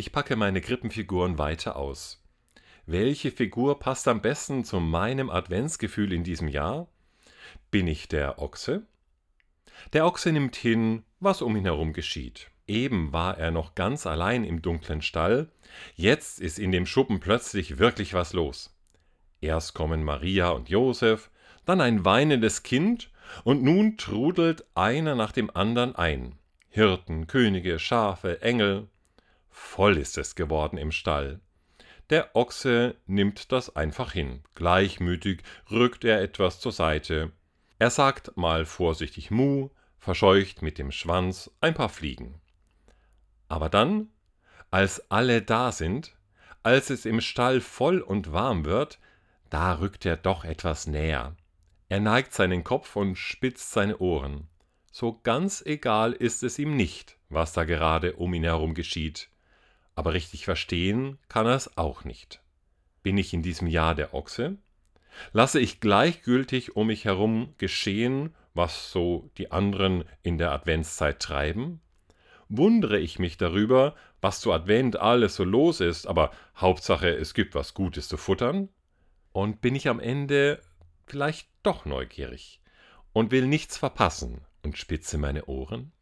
Ich packe meine Krippenfiguren weiter aus. Welche Figur passt am besten zu meinem Adventsgefühl in diesem Jahr? Bin ich der Ochse? Der Ochse nimmt hin, was um ihn herum geschieht. Eben war er noch ganz allein im dunklen Stall, jetzt ist in dem Schuppen plötzlich wirklich was los. Erst kommen Maria und Josef, dann ein weinendes Kind, und nun trudelt einer nach dem andern ein. Hirten, Könige, Schafe, Engel. Voll ist es geworden im Stall. Der Ochse nimmt das einfach hin. Gleichmütig rückt er etwas zur Seite. Er sagt mal vorsichtig Mu, verscheucht mit dem Schwanz ein paar Fliegen. Aber dann, als alle da sind, als es im Stall voll und warm wird, da rückt er doch etwas näher. Er neigt seinen Kopf und spitzt seine Ohren. So ganz egal ist es ihm nicht, was da gerade um ihn herum geschieht. Aber richtig verstehen kann er es auch nicht. Bin ich in diesem Jahr der Ochse? Lasse ich gleichgültig um mich herum geschehen, was so die anderen in der Adventszeit treiben? Wundere ich mich darüber, was zu Advent alles so los ist, aber Hauptsache es gibt was Gutes zu futtern? Und bin ich am Ende vielleicht doch neugierig und will nichts verpassen und spitze meine Ohren?